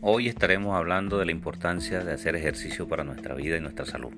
Hoy estaremos hablando de la importancia de hacer ejercicio para nuestra vida y nuestra salud.